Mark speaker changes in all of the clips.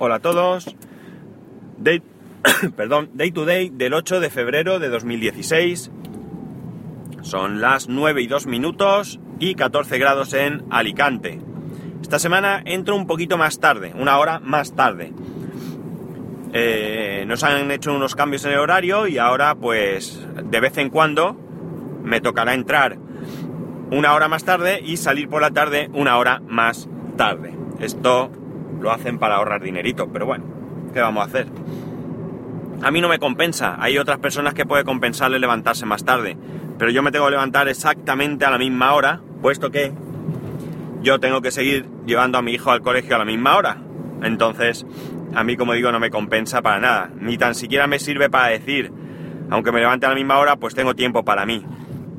Speaker 1: Hola a todos. Day, perdón, day to day del 8 de febrero de 2016. Son las 9 y 2 minutos y 14 grados en Alicante. Esta semana entro un poquito más tarde, una hora más tarde. Eh, nos han hecho unos cambios en el horario y ahora pues de vez en cuando me tocará entrar una hora más tarde y salir por la tarde una hora más tarde. Esto lo hacen para ahorrar dinerito, pero bueno, ¿qué vamos a hacer? A mí no me compensa, hay otras personas que puede compensarle levantarse más tarde, pero yo me tengo que levantar exactamente a la misma hora, puesto que yo tengo que seguir llevando a mi hijo al colegio a la misma hora. Entonces, a mí, como digo, no me compensa para nada, ni tan siquiera me sirve para decir, aunque me levante a la misma hora, pues tengo tiempo para mí.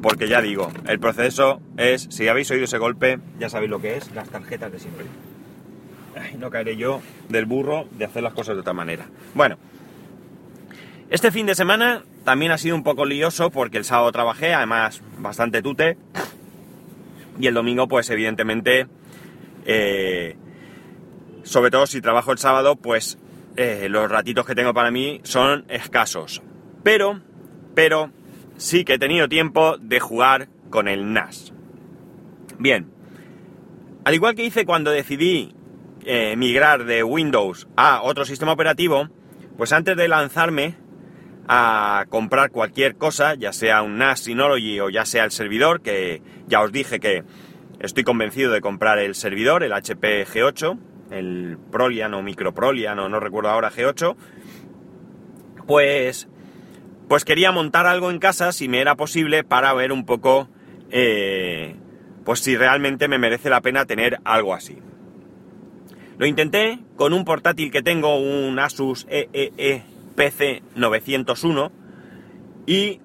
Speaker 1: Porque ya digo, el proceso es, si habéis oído ese golpe, ya sabéis lo que es, las tarjetas de siempre no caeré yo del burro de hacer las cosas de otra manera. Bueno, este fin de semana también ha sido un poco lioso porque el sábado trabajé, además bastante tute, y el domingo pues evidentemente, eh, sobre todo si trabajo el sábado, pues eh, los ratitos que tengo para mí son escasos. Pero, pero, sí que he tenido tiempo de jugar con el NAS. Bien, al igual que hice cuando decidí eh, migrar de Windows a otro sistema operativo, pues antes de lanzarme a comprar cualquier cosa, ya sea un NAS Synology o ya sea el servidor, que ya os dije que estoy convencido de comprar el servidor, el HP G8, el Prolian o Micro Prolian o no recuerdo ahora G8, pues, pues quería montar algo en casa si me era posible para ver un poco, eh, pues si realmente me merece la pena tener algo así. Lo intenté con un portátil que tengo, un Asus EEE PC 901, y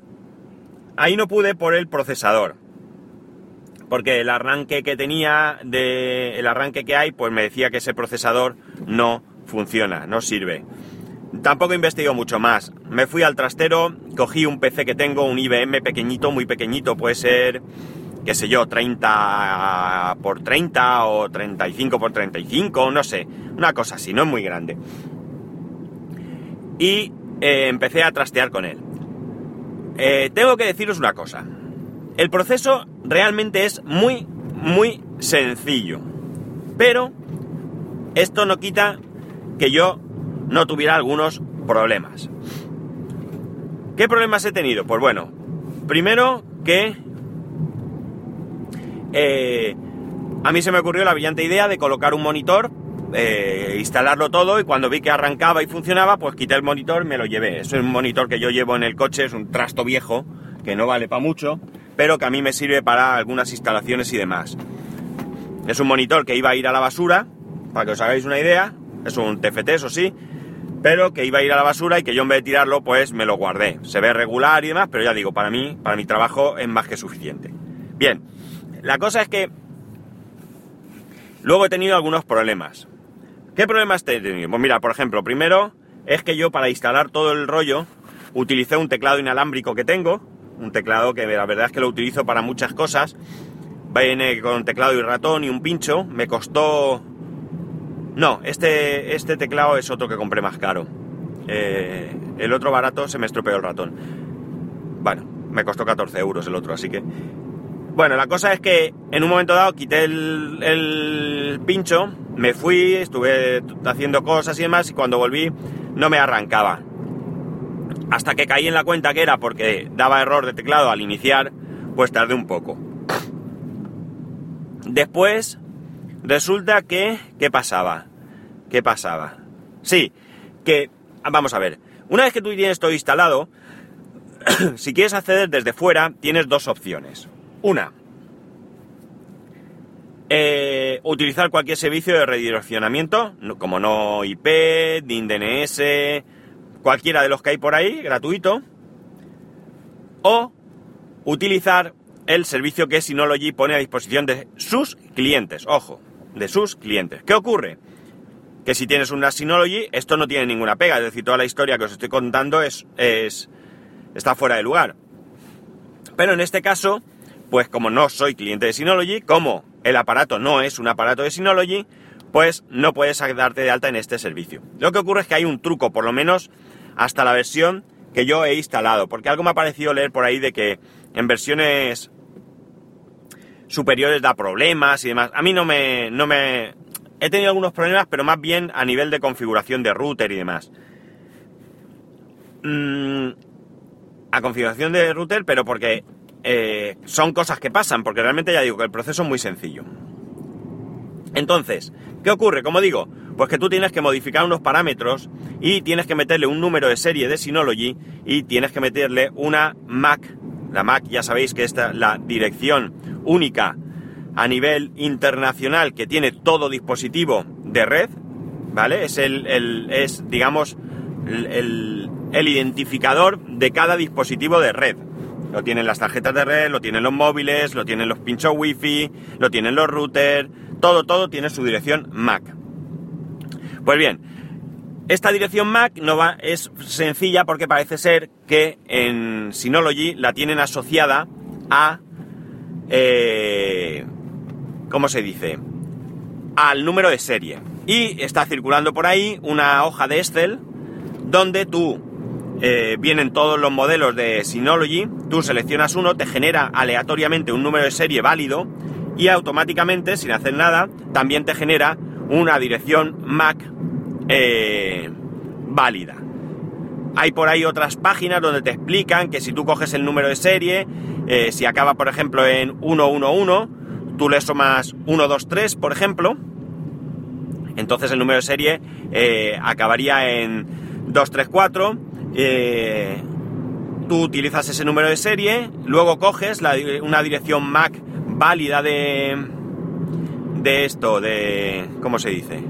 Speaker 1: ahí no pude por el procesador. Porque el arranque que tenía, el arranque que hay, pues me decía que ese procesador no funciona, no sirve. Tampoco investigué mucho más. Me fui al trastero, cogí un PC que tengo, un IBM pequeñito, muy pequeñito, puede ser qué sé yo, 30 por 30 o 35 por 35, no sé, una cosa así, no es muy grande. Y eh, empecé a trastear con él. Eh, tengo que deciros una cosa. El proceso realmente es muy, muy sencillo. Pero esto no quita que yo no tuviera algunos problemas. ¿Qué problemas he tenido? Pues bueno, primero que eh, a mí se me ocurrió la brillante idea de colocar un monitor, eh, instalarlo todo y cuando vi que arrancaba y funcionaba, pues quité el monitor y me lo llevé. Es un monitor que yo llevo en el coche, es un trasto viejo, que no vale para mucho, pero que a mí me sirve para algunas instalaciones y demás. Es un monitor que iba a ir a la basura, para que os hagáis una idea, es un TFT, eso sí, pero que iba a ir a la basura y que yo en vez de tirarlo, pues me lo guardé. Se ve regular y demás, pero ya digo, para mí, para mi trabajo es más que suficiente. Bien, la cosa es que luego he tenido algunos problemas. ¿Qué problemas he tenido? Pues mira, por ejemplo, primero es que yo para instalar todo el rollo utilicé un teclado inalámbrico que tengo, un teclado que la verdad es que lo utilizo para muchas cosas. Viene con teclado y ratón y un pincho. Me costó... No, este, este teclado es otro que compré más caro. Eh, el otro barato se me estropeó el ratón. Bueno, me costó 14 euros el otro, así que bueno, la cosa es que en un momento dado quité el, pincho, me fui, estuve haciendo cosas y demás, y cuando volví no me arrancaba. Hasta que caí en la cuenta que era porque daba error de teclado al iniciar, pues tardé un poco. Después, resulta que... ¿Qué pasaba? ¿Qué pasaba? Sí, que... Vamos a ver. Una vez que tú tienes todo instalado, si quieres acceder desde fuera, tienes dos opciones. Una, eh, utilizar cualquier servicio de redireccionamiento, como no IP, DIN DNS, cualquiera de los que hay por ahí, gratuito. O utilizar el servicio que Synology pone a disposición de sus clientes. Ojo, de sus clientes. ¿Qué ocurre? Que si tienes una Synology, esto no tiene ninguna pega. Es decir, toda la historia que os estoy contando es, es está fuera de lugar. Pero en este caso, pues como no soy cliente de Synology, como el aparato no es un aparato de Synology, pues no puedes darte de alta en este servicio. Lo que ocurre es que hay un truco, por lo menos hasta la versión que yo he instalado, porque algo me ha parecido leer por ahí de que en versiones superiores da problemas y demás. A mí no me, no me... He tenido algunos problemas, pero más bien a nivel de configuración de router y demás. Mm, a configuración de router, pero porque eh, son cosas que pasan, porque realmente ya digo que el proceso es muy sencillo. Entonces, ¿qué ocurre? Como digo, pues que tú tienes que modificar unos parámetros y tienes que meterle un número de serie de Synology y tienes que meterle una MAC. La MAC ya sabéis que es la dirección única a nivel internacional que tiene todo dispositivo de red, ¿vale? Es el, es, digamos, el, el identificador de cada dispositivo de red. Lo tienen las tarjetas de red, lo tienen los móviles, lo tienen los pinchos wifi, lo tienen los routers, todo, todo tiene su dirección MAC. Pues bien, esta dirección MAC no va, es sencilla porque parece ser que en Synology la tienen asociada a... Eh, ¿Cómo se dice? Al número de serie. Y está circulando por ahí una hoja de Excel donde tú eh, vienen todos los modelos de Synology, tú seleccionas uno, te genera aleatoriamente un número de serie válido y automáticamente, sin hacer nada, también te genera una dirección MAC eh, válida. Hay por ahí otras páginas donde te explican que si tú coges el número de serie, eh, si acaba por ejemplo en 111, tú le sumas 123 por ejemplo, entonces el número de serie acabaría en 234 eh, tú utilizas ese número de serie, luego coges una dirección MAC válida de, de esto, de... ¿cómo se dice?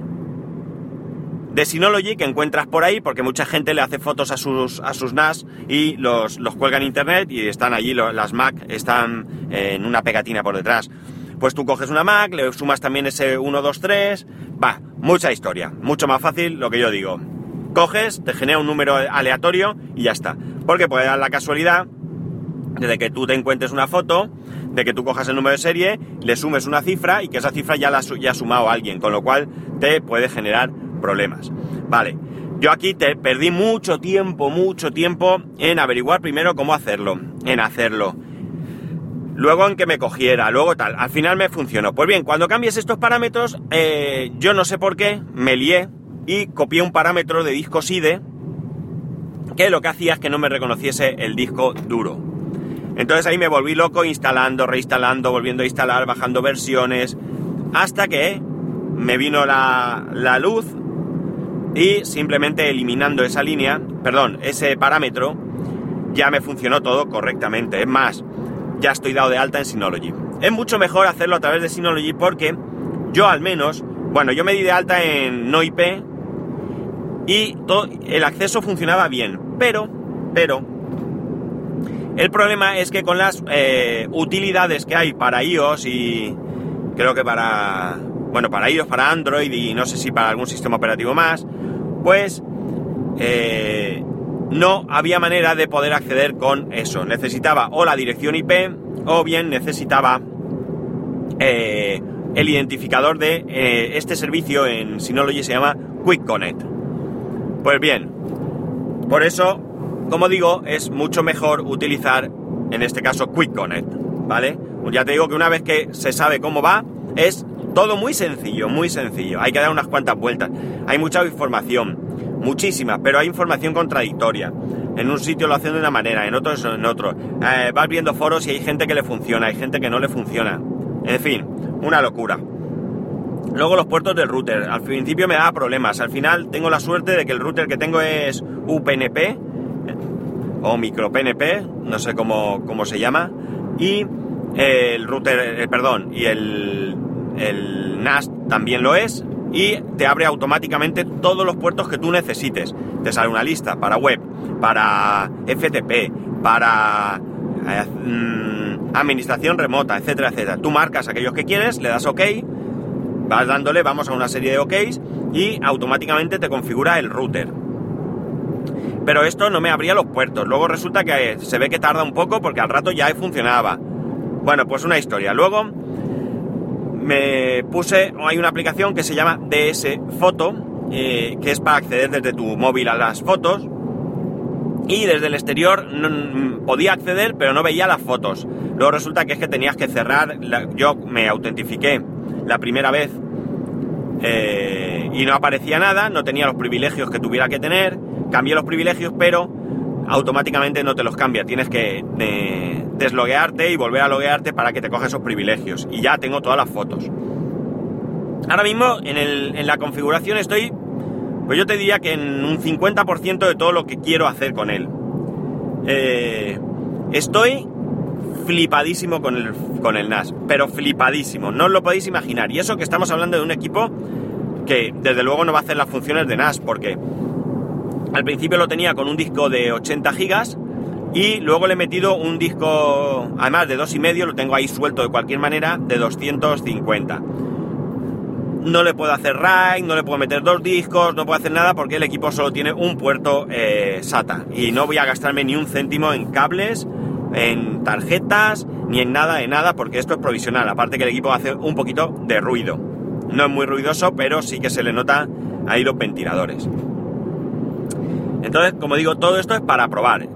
Speaker 1: De Synology que encuentras por ahí, porque mucha gente le hace fotos a sus, a sus NAS y los, los cuelga en internet y están allí, las Mac están en una pegatina por detrás. Pues tú coges una Mac, le sumas también ese 1, 2, 3, va, mucha historia, mucho más fácil lo que yo digo coges, te genera un número aleatorio y ya está. Porque puede dar la casualidad de que tú te encuentres una foto, de que tú cojas el número de serie, le sumes una cifra y que esa cifra ya la ya ha sumado alguien, con lo cual te puede generar problemas. Vale, yo aquí te perdí mucho tiempo, mucho tiempo en averiguar primero cómo hacerlo, en hacerlo. Luego en que me cogiera, luego tal. Al final me funcionó. Pues bien, cuando cambies estos parámetros, eh, yo no sé por qué, me lié, y copié un parámetro de disco SIDE que lo que hacía es que no me reconociese el disco duro. Entonces ahí me volví loco instalando, reinstalando, volviendo a instalar, bajando versiones, hasta que me vino la, la luz y simplemente eliminando esa línea, perdón, ese parámetro, ya me funcionó todo correctamente. Es más, ya estoy dado de alta en Synology. Es mucho mejor hacerlo a través de Synology porque yo al menos, bueno, yo me di de alta en no IP y el acceso funcionaba bien. Pero, pero, el problema es que con las eh, utilidades que hay para iOS y creo que para, bueno, para iOS, para Android y no sé si para algún sistema operativo más, pues eh, no había manera de poder acceder con eso. Necesitaba o la dirección IP o bien necesitaba eh, el identificador de este servicio en Synology se llama Quick Connect. Pues bien, por eso, como digo, es mucho mejor utilizar, en este caso, Quick Connect, ¿vale? Ya te digo que una vez que se sabe cómo va, es todo muy sencillo, muy sencillo. Hay que dar unas cuantas vueltas. Hay mucha información, muchísima, pero hay información contradictoria. En un sitio lo hacen de una manera, en otro en otro. Eh, vas viendo foros y hay gente que le funciona, hay gente que no le funciona. En fin, una locura. Luego los puertos del router. Al principio me daba problemas. Al final tengo la suerte de que el router que tengo es UPnP o micropnP, no sé cómo, cómo se llama. Y el router, eh, perdón, y el, el NAS también lo es. Y te abre automáticamente todos los puertos que tú necesites. Te sale una lista para web, para FTP, para eh, mm, administración remota, etcétera, etcétera. Tú marcas aquellos que quieres, le das OK vas dándole, vamos a una serie de OKs y automáticamente te configura el router. Pero esto no me abría los puertos. Luego resulta que se ve que tarda un poco porque al rato ya funcionaba. Bueno, pues una historia. Luego me puse, hay una aplicación que se llama DS Foto, eh, que es para acceder desde tu móvil a las fotos. Y desde el exterior podía acceder, pero no veía las fotos. Luego resulta que es que tenías que cerrar. yo me autentifiqué la primera vez eh, y no aparecía nada, no tenía los privilegios que tuviera que tener. Cambié los privilegios, pero automáticamente no te los cambia. Tienes que eh, desloguearte y volver a loguearte para que te coja esos privilegios. Y ya tengo todas las fotos. Ahora mismo en, la configuración estoy, pues yo te diría que en un 50% de todo lo que quiero hacer con él. Eh, estoy flipadísimo con el, con el NAS, pero flipadísimo, no os lo podéis imaginar. Y eso que estamos hablando de un equipo que desde luego no va a hacer las funciones de NAS, porque al principio lo tenía con un disco de 80 gigas y luego le he metido un disco, además de dos y medio, lo tengo ahí suelto de cualquier manera, de 250. No le puedo hacer RAID, no le puedo meter dos discos, no puedo hacer nada porque el equipo solo tiene un puerto eh, SATA. Y no voy a gastarme ni un céntimo en cables, en tarjetas, ni en nada de nada, porque esto es provisional. Aparte que el equipo hace un poquito de ruido. No es muy ruidoso, pero sí que se le nota ahí los ventiladores. Entonces, como digo, todo esto es para probar.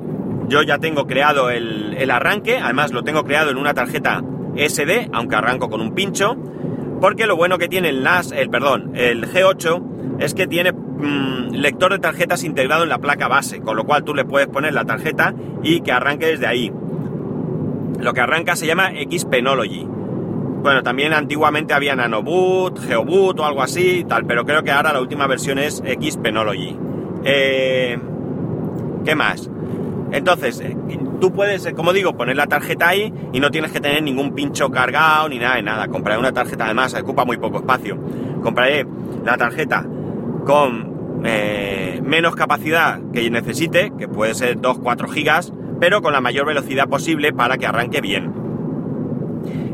Speaker 1: Yo ya tengo creado el, arranque, además lo tengo creado en una tarjeta SD, aunque arranco con un pincho, porque lo bueno que tiene el NAS, el perdón, el G8 es que tiene mm, lector de tarjetas integrado en la placa base, con lo cual tú le puedes poner la tarjeta y que arranque desde ahí. Lo que arranca se llama Xpenology. Bueno, también antiguamente había Nanoboot, Geoboot o algo así, tal, pero creo que ahora la última versión es Xpenology. Eh, ¿Qué más? Entonces, eh, tú puedes, eh, como digo, poner la tarjeta ahí y no tienes que tener ningún pincho cargado ni nada de nada. Compraré una tarjeta, además, ocupa muy poco espacio. Compraré la tarjeta con menos capacidad que necesite, que puede ser 2-4 gigas, pero con la mayor velocidad posible para que arranque bien.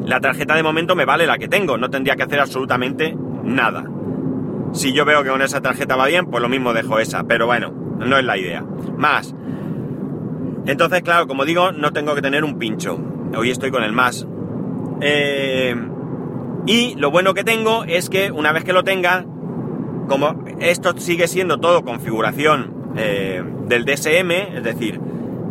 Speaker 1: La tarjeta de momento me vale la que tengo, no tendría que hacer absolutamente nada. Si yo veo que con esa tarjeta va bien, pues lo mismo dejo esa, pero bueno, no es la idea. Más. Entonces, claro, como digo, no tengo que tener un pincho. Hoy estoy con el más. Eh, y lo bueno que tengo es que una vez que lo tenga, como esto sigue siendo todo configuración eh, del DSM, es decir,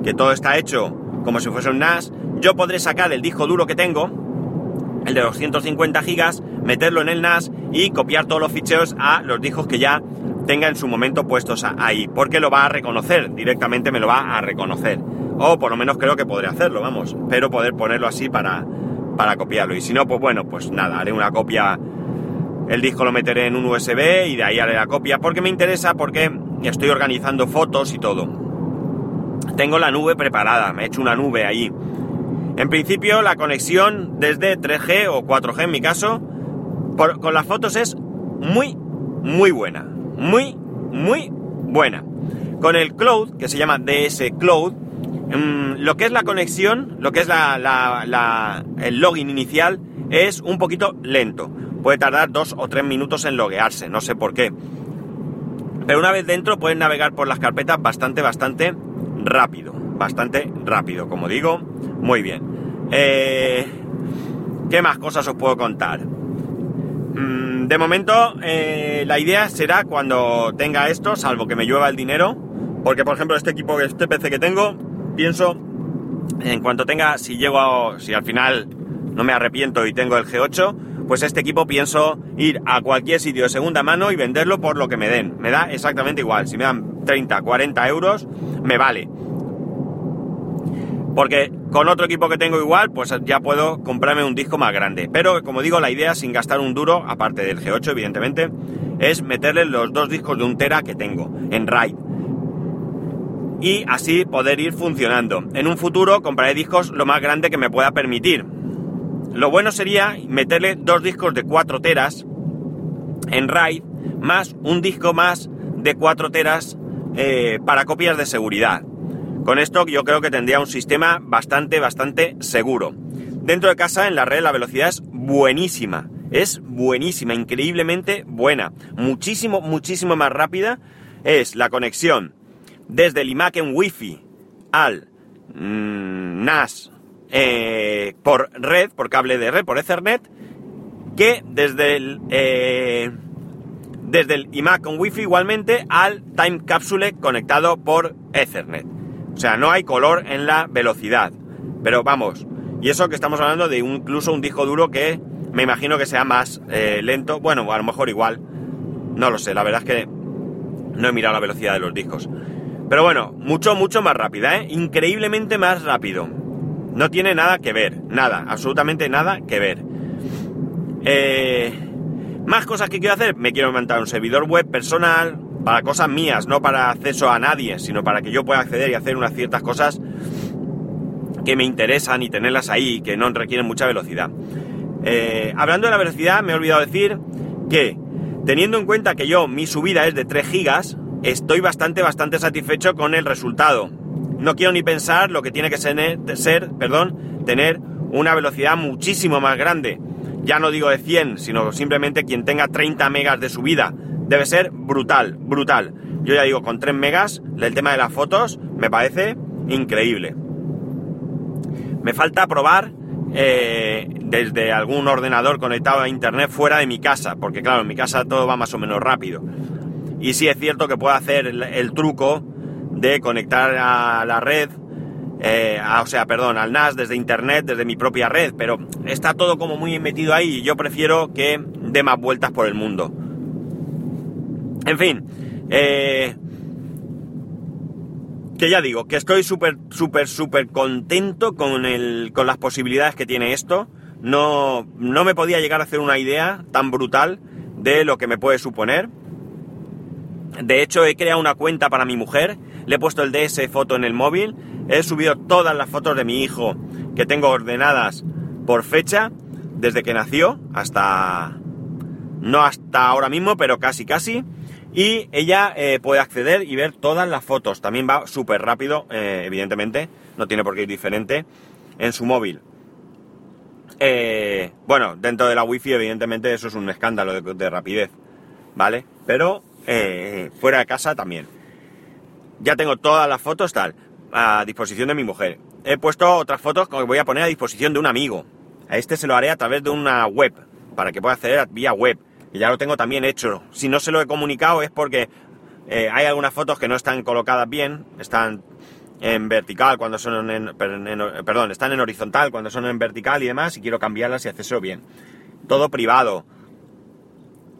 Speaker 1: que todo está hecho como si fuese un NAS, yo podré sacar el disco duro que tengo, el de 250 gigas, meterlo en el NAS y copiar todos los ficheros a los discos que ya tenga en su momento puestos ahí, porque lo va a reconocer, directamente me lo va a reconocer. O por lo menos creo que podré hacerlo, vamos, pero poder ponerlo así para, para copiarlo. Y si no, pues bueno, pues nada, haré una copia, el disco lo meteré en un USB y de ahí haré la copia, porque me interesa, porque estoy organizando fotos y todo. Tengo la nube preparada, me he hecho una nube ahí en principio la conexión desde 3G o 4G en mi caso, con las fotos es muy, muy buena. Muy, muy buena. Con el cloud, que se llama DS Cloud, mm, lo que es la conexión, lo que es la, el login inicial, es un poquito lento. Puede tardar dos o tres minutos en loguearse, no sé por qué. Pero una vez dentro puedes navegar por las carpetas bastante, bastante rápido. Bastante rápido, como digo, muy bien. Eh, ¿Qué más cosas os puedo contar? Mm, de momento, eh, la idea será cuando tenga esto, salvo que me llueva el dinero, porque por ejemplo este equipo, este PC que tengo, pienso, en cuanto tenga, si llego a, si al final no me arrepiento y tengo el G8, pues este equipo pienso ir a cualquier sitio de segunda mano y venderlo por lo que me den. Me da exactamente igual. Si me dan 30, 40 euros, me vale. Porque con otro equipo que tengo igual, pues ya puedo comprarme un disco más grande. Pero como digo, la idea, sin gastar un duro, aparte del G8 evidentemente, es meterle los dos discos de un tera que tengo en RAID. Y así poder ir funcionando. En un futuro compraré discos lo más grande que me pueda permitir. Lo bueno sería meterle dos discos de 4 teras en RAID, más un disco más de 4 teras eh, para copias de seguridad. Con esto yo creo que tendría un sistema bastante, bastante seguro. Dentro de casa, en la red, la velocidad es buenísima. Es buenísima, increíblemente buena. Muchísimo, muchísimo más rápida es la conexión desde el iMac en Wi-Fi al mm, NAS eh, por red, por cable de red, por Ethernet, que desde el, eh, desde el iMac con Wi-Fi igualmente al Time Capsule conectado por Ethernet. O sea, no hay color en la velocidad. Pero vamos, y eso que estamos hablando de incluso un disco duro que me imagino que sea más eh, lento. Bueno, a lo mejor igual. No lo sé, la verdad es que no he mirado la velocidad de los discos. Pero bueno, mucho, mucho más rápida. Increíblemente más rápido. No tiene nada que ver, nada, absolutamente nada que ver. Eh, más cosas que quiero hacer, me quiero montar un servidor web personal para cosas mías, no para acceso a nadie, sino para que yo pueda acceder y hacer unas ciertas cosas que me interesan y tenerlas ahí, que no requieren mucha velocidad. Eh, hablando de la velocidad, me he olvidado decir que, teniendo en cuenta que yo, mi subida es de 3 gigas, estoy bastante, bastante satisfecho con el resultado. No quiero ni pensar lo que tiene que ser, perdón, tener una velocidad muchísimo más grande. Ya no digo de 100, sino simplemente quien tenga 30 megas de subida. Debe ser brutal, brutal. Yo ya digo, con 3 megas, el tema de las fotos me parece increíble. Me falta probar eh, desde algún ordenador conectado a internet fuera de mi casa, porque claro, en mi casa todo va más o menos rápido. Y sí es cierto que puedo hacer el, truco de conectar a la red, eh, o sea, perdón, al NAS desde internet, desde mi propia red, pero está todo como muy metido ahí y yo prefiero que dé más vueltas por el mundo. En fin, eh, que ya digo, que estoy súper, súper, súper contento con, el, con las posibilidades que tiene esto. No, no me podía llegar a hacer una idea tan brutal de lo que me puede suponer. De hecho, he creado una cuenta para mi mujer, le he puesto el DS foto en el móvil, he subido todas las fotos de mi hijo que tengo ordenadas por fecha, desde que nació hasta... no hasta ahora mismo, pero casi casi. Y ella eh, puede acceder y ver todas las fotos. También va súper rápido, eh, evidentemente, no tiene por qué ir diferente, en su móvil. Eh, bueno, dentro de la wifi, evidentemente, eso es un escándalo de, rapidez, ¿vale? Pero fuera de casa también. Ya tengo todas las fotos tal, a disposición de mi mujer. He puesto otras fotos que voy a poner a disposición de un amigo. A este se lo haré a través de una web, para que pueda acceder vía web y ya lo tengo también hecho. Si no se lo he comunicado es porque eh, hay algunas fotos que no están colocadas bien, están en vertical cuando son en, perdón, están en horizontal cuando son en vertical y demás y quiero cambiarlas y hacerlo bien. Todo privado.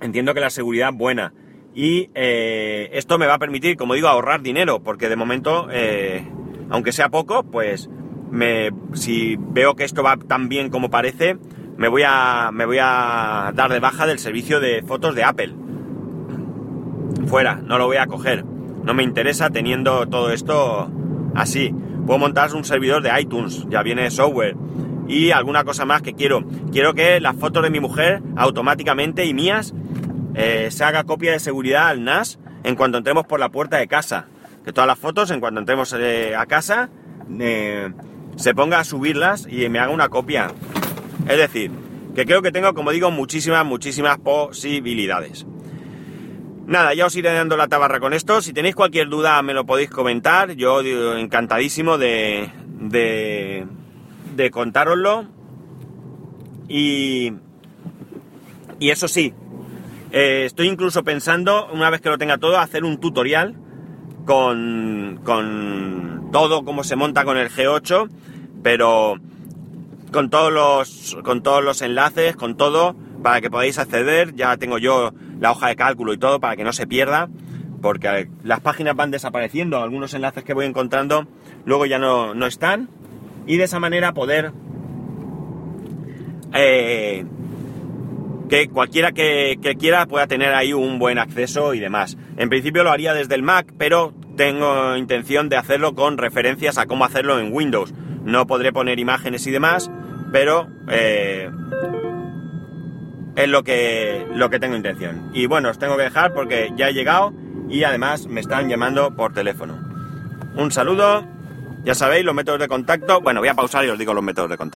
Speaker 1: Entiendo que la seguridad buena. Y eh, esto me va a permitir, como digo, ahorrar dinero, porque de momento, eh, aunque sea poco, pues me, si veo que esto va tan bien como parece, me voy a, me voy a dar de baja del servicio de fotos de Apple. Fuera, no lo voy a coger. No me interesa teniendo todo esto así. Puedo montar un servidor de iTunes, ya viene software. Y alguna cosa más que quiero. Quiero que las fotos de mi mujer automáticamente y mías eh, se haga copia de seguridad al NAS en cuanto entremos por la puerta de casa. Que todas las fotos, en cuanto entremos eh, a casa, eh, se ponga a subirlas y me haga una copia. Es decir, que creo que tengo, como digo, muchísimas, muchísimas posibilidades. Nada, ya os iré dando la tabarra con esto. Si tenéis cualquier duda me lo podéis comentar. Yo encantadísimo de, de, de contároslo. Y, y eso sí, eh, estoy incluso pensando, una vez que lo tenga todo, hacer un tutorial con, con todo cómo se monta con el G8, pero con todos los con todos los enlaces, con todo para que podáis acceder. Ya tengo yo la hoja de cálculo y todo para que no se pierda, porque las páginas van desapareciendo, algunos enlaces que voy encontrando luego ya no, no están y de esa manera poder eh, que cualquiera que, quiera pueda tener ahí un buen acceso y demás. En principio lo haría desde el Mac, pero tengo intención de hacerlo con referencias a cómo hacerlo en Windows. No podré poner imágenes y demás, pero eh, es lo que, lo que tengo intención. Y bueno, os tengo que dejar porque ya he llegado y además me están llamando por teléfono. Un saludo, ya sabéis los métodos de contacto. Bueno, voy a pausar y os digo los métodos de contacto.